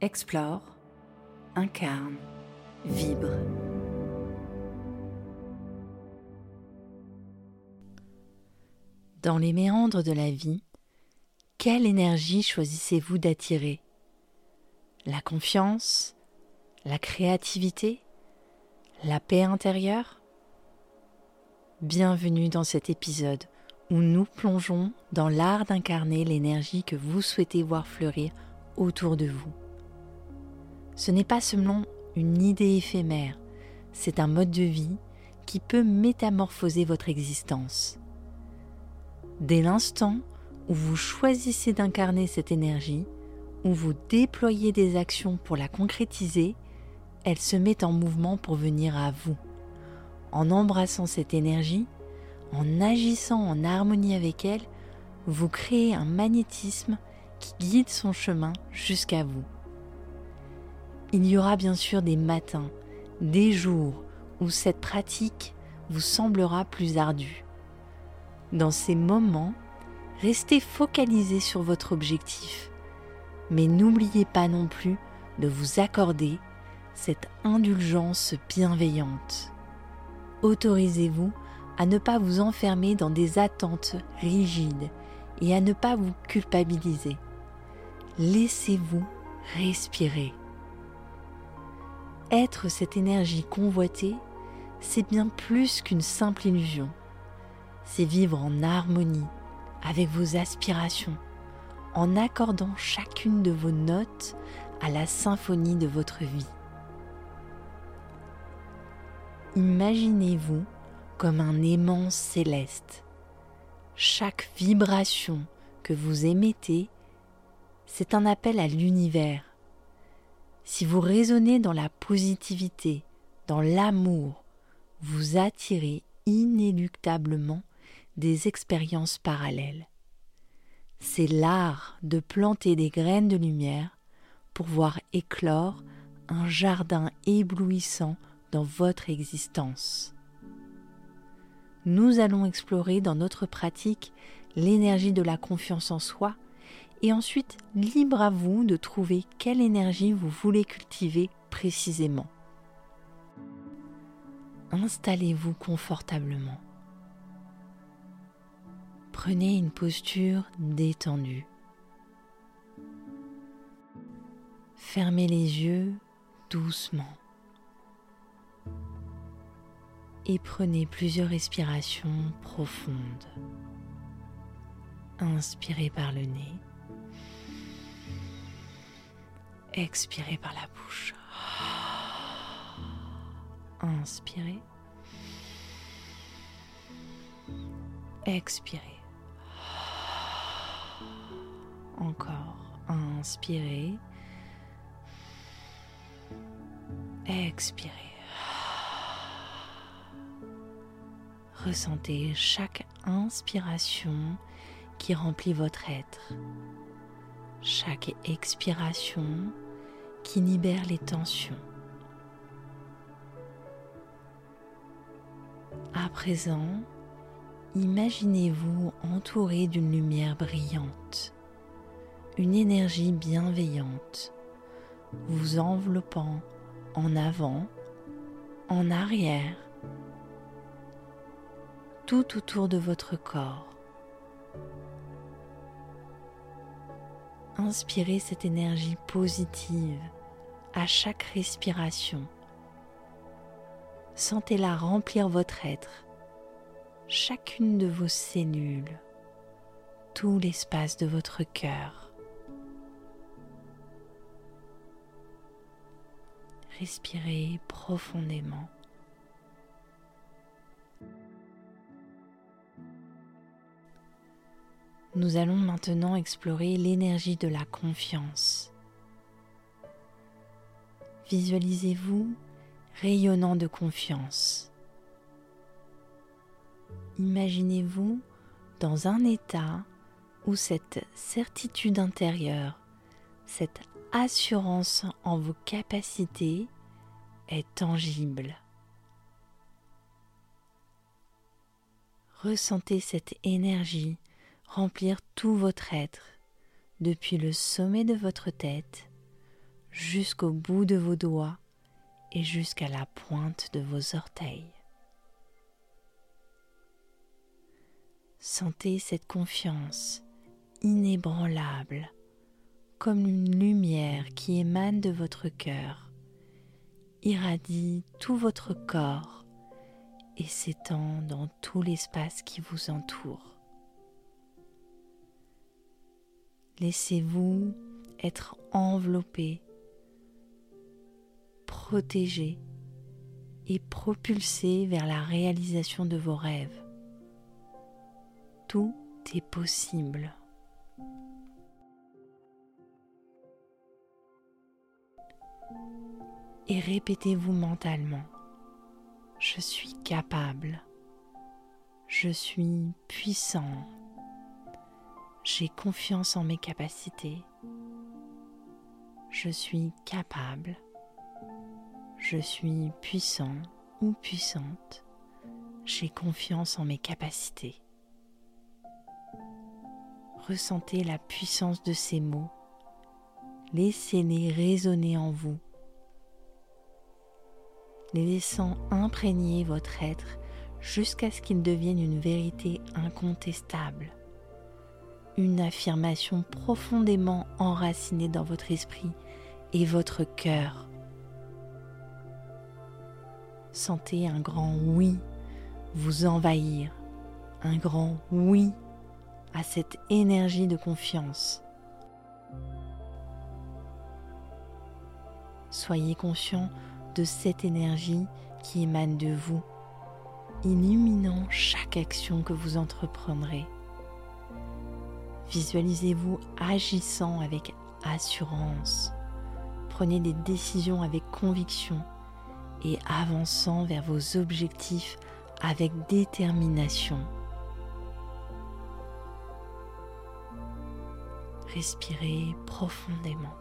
Explore, incarne, vibre. Dans les méandres de la vie, quelle énergie choisissez-vous d'attirer? La confiance? La créativité? La paix intérieure? Bienvenue dans cet épisode où nous plongeons dans l'art d'incarner l'énergie que vous souhaitez voir fleurir autour de vous. Ce n'est pas seulement une idée éphémère, c'est un mode de vie qui peut métamorphoser votre existence. Dès l'instant où vous choisissez d'incarner cette énergie, où vous déployez des actions pour la concrétiser, elle se met en mouvement pour venir à vous. En embrassant cette énergie, en agissant en harmonie avec elle, vous créez un magnétisme qui guide son chemin jusqu'à vous. Il y aura bien sûr des matins, des jours où cette pratique vous semblera plus ardue. Dans ces moments, restez focalisé sur votre objectif, mais n'oubliez pas non plus de vous accorder cette indulgence bienveillante. Autorisez-vous à ne pas vous enfermer dans des attentes rigides et à ne pas vous culpabiliser. Laissez-vous respirer. Être cette énergie convoitée, c'est bien plus qu'une simple illusion c'est vivre en harmonie avec vos aspirations, en accordant chacune de vos notes à la symphonie de votre vie. Imaginez-vous comme un aimant céleste. Chaque vibration que vous émettez, c'est un appel à l'univers. Si vous raisonnez dans la positivité, dans l'amour, vous attirez inéluctablement des expériences parallèles. C'est l'art de planter des graines de lumière pour voir éclore un jardin éblouissant dans votre existence. Nous allons explorer dans notre pratique l'énergie de la confiance en soi et ensuite libre à vous de trouver quelle énergie vous voulez cultiver précisément. Installez-vous confortablement. Prenez une posture détendue. Fermez les yeux doucement. Et prenez plusieurs respirations profondes. Inspirez par le nez. Expirez par la bouche. Inspirez. Expirez. Encore. Inspirez. Expirez. Ressentez chaque inspiration qui remplit votre être. Chaque expiration qui libère les tensions. À présent, imaginez-vous entouré d'une lumière brillante une énergie bienveillante vous enveloppant en avant, en arrière, tout autour de votre corps. Inspirez cette énergie positive à chaque respiration. Sentez-la remplir votre être, chacune de vos cellules, tout l'espace de votre cœur. respirez profondément. Nous allons maintenant explorer l'énergie de la confiance. Visualisez-vous rayonnant de confiance. Imaginez-vous dans un état où cette certitude intérieure, cette assurance en vos capacités est tangible. Ressentez cette énergie remplir tout votre être, depuis le sommet de votre tête jusqu'au bout de vos doigts et jusqu'à la pointe de vos orteils. Sentez cette confiance inébranlable comme une lumière qui émane de votre cœur, irradie tout votre corps et s'étend dans tout l'espace qui vous entoure. Laissez-vous être enveloppé, protégé et propulsé vers la réalisation de vos rêves. Tout est possible. Et répétez-vous mentalement, je suis capable, je suis puissant, j'ai confiance en mes capacités, je suis capable, je suis puissant ou puissante, j'ai confiance en mes capacités. Ressentez la puissance de ces mots, laissez-les résonner en vous, les laissant imprégner votre être jusqu'à ce qu'ils deviennent une vérité incontestable une affirmation profondément enracinée dans votre esprit et votre cœur. Sentez un grand oui vous envahir, un grand oui à cette énergie de confiance. Soyez conscient de cette énergie qui émane de vous, illuminant chaque action que vous entreprendrez. Visualisez-vous agissant avec assurance. Prenez des décisions avec conviction et avançant vers vos objectifs avec détermination. Respirez profondément.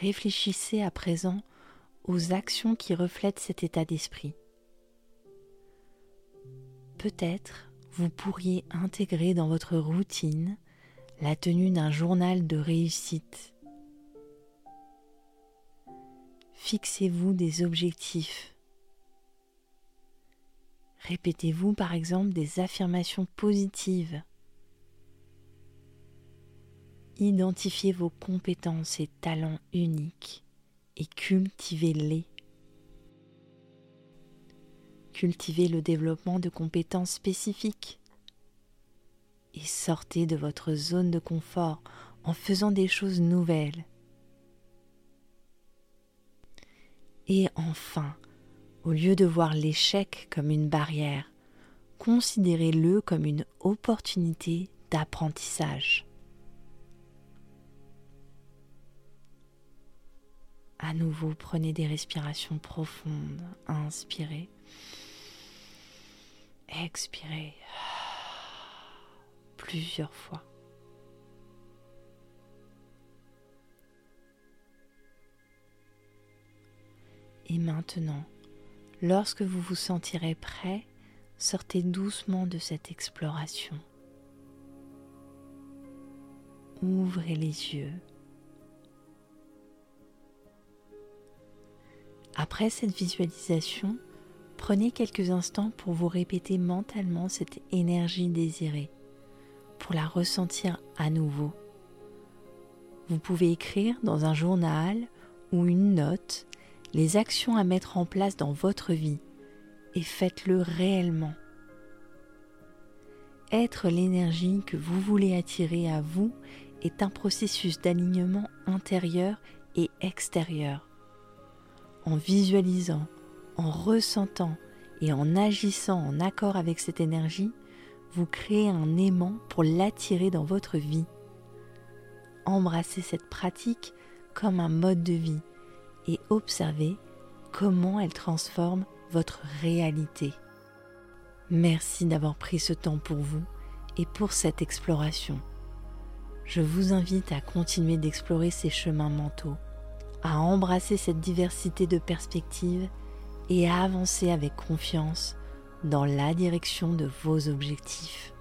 Réfléchissez à présent aux actions qui reflètent cet état d'esprit. Peut-être vous pourriez intégrer dans votre routine la tenue d'un journal de réussite. Fixez-vous des objectifs. Répétez-vous par exemple des affirmations positives. Identifiez vos compétences et talents uniques et cultivez-les. Cultivez le développement de compétences spécifiques et sortez de votre zone de confort en faisant des choses nouvelles. Et enfin, au lieu de voir l'échec comme une barrière, considérez-le comme une opportunité d'apprentissage. À nouveau, prenez des respirations profondes. Inspirez. Expirez. Plusieurs fois. Et maintenant, lorsque vous vous sentirez prêt, sortez doucement de cette exploration. Ouvrez les yeux. Après cette visualisation, prenez quelques instants pour vous répéter mentalement cette énergie désirée, pour la ressentir à nouveau. Vous pouvez écrire dans un journal ou une note les actions à mettre en place dans votre vie et faites-le réellement. Être l'énergie que vous voulez attirer à vous est un processus d'alignement intérieur et extérieur en visualisant, en ressentant et en agissant en accord avec cette énergie, vous créez un aimant pour l'attirer dans votre vie. Embrassez cette pratique comme un mode de vie et observez comment elle transforme votre réalité. Merci d'avoir pris ce temps pour vous et pour cette exploration. Je vous invite à continuer d'explorer ces chemins mentaux à embrasser cette diversité de perspectives et à avancer avec confiance dans la direction de vos objectifs.